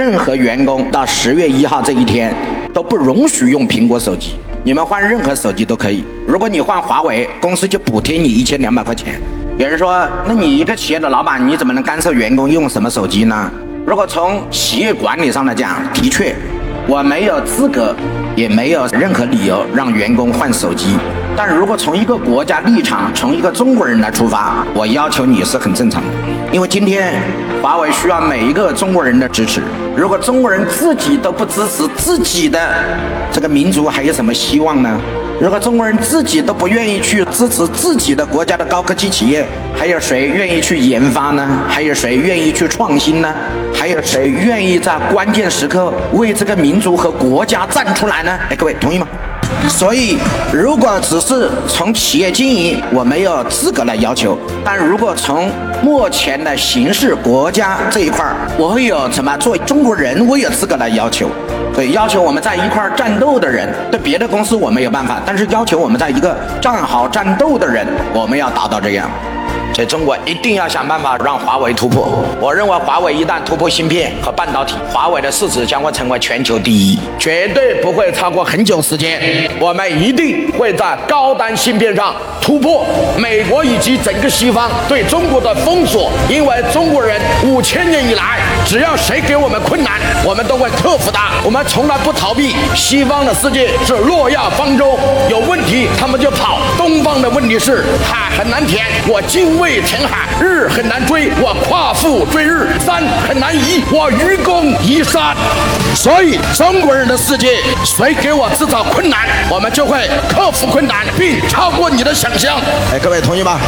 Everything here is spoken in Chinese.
任何员工到十月一号这一天都不容许用苹果手机，你们换任何手机都可以。如果你换华为，公司就补贴你一千两百块钱。有人说，那你一个企业的老板，你怎么能干涉员工用什么手机呢？如果从企业管理上来讲，的确，我没有资格，也没有任何理由让员工换手机。但如果从一个国家立场，从一个中国人来出发，我要求你是很正常的。因为今天华为需要每一个中国人的支持。如果中国人自己都不支持自己的这个民族，还有什么希望呢？如果中国人自己都不愿意去支持自己的国家的高科技企业，还有谁愿意去研发呢？还有谁愿意去创新呢？还有谁愿意在关键时刻为这个民族和国家站出来呢？哎，各位同意吗？所以，如果只是从企业经营，我没有资格来要求；但如果从目前的形势、国家这一块儿，我会有什么？作为中国人，我有资格来要求。对，要求我们在一块儿战斗的人，对别的公司我没有办法，但是要求我们在一个战壕战斗的人，我们要达到这样。所以中国一定要想办法让华为突破。我认为华为一旦突破芯片和半导体，华为的市值将会成为全球第一，绝对不会超过很久时间。我们一定会在高端芯片上突破美国以及整个西方对中国的封锁。因为中国人五千年以来，只要谁给我们困难，我们都会克服它。我们从来不逃避。西方的世界是诺亚方舟，有问题他们就跑。的问题是海很难填，我精。卫填海，日很难追，我夸父追日；山很难移，我愚公移山。所以，中国人的世界，谁给我制造困难，我们就会克服困难，并超过你的想象。哎，各位同意吗？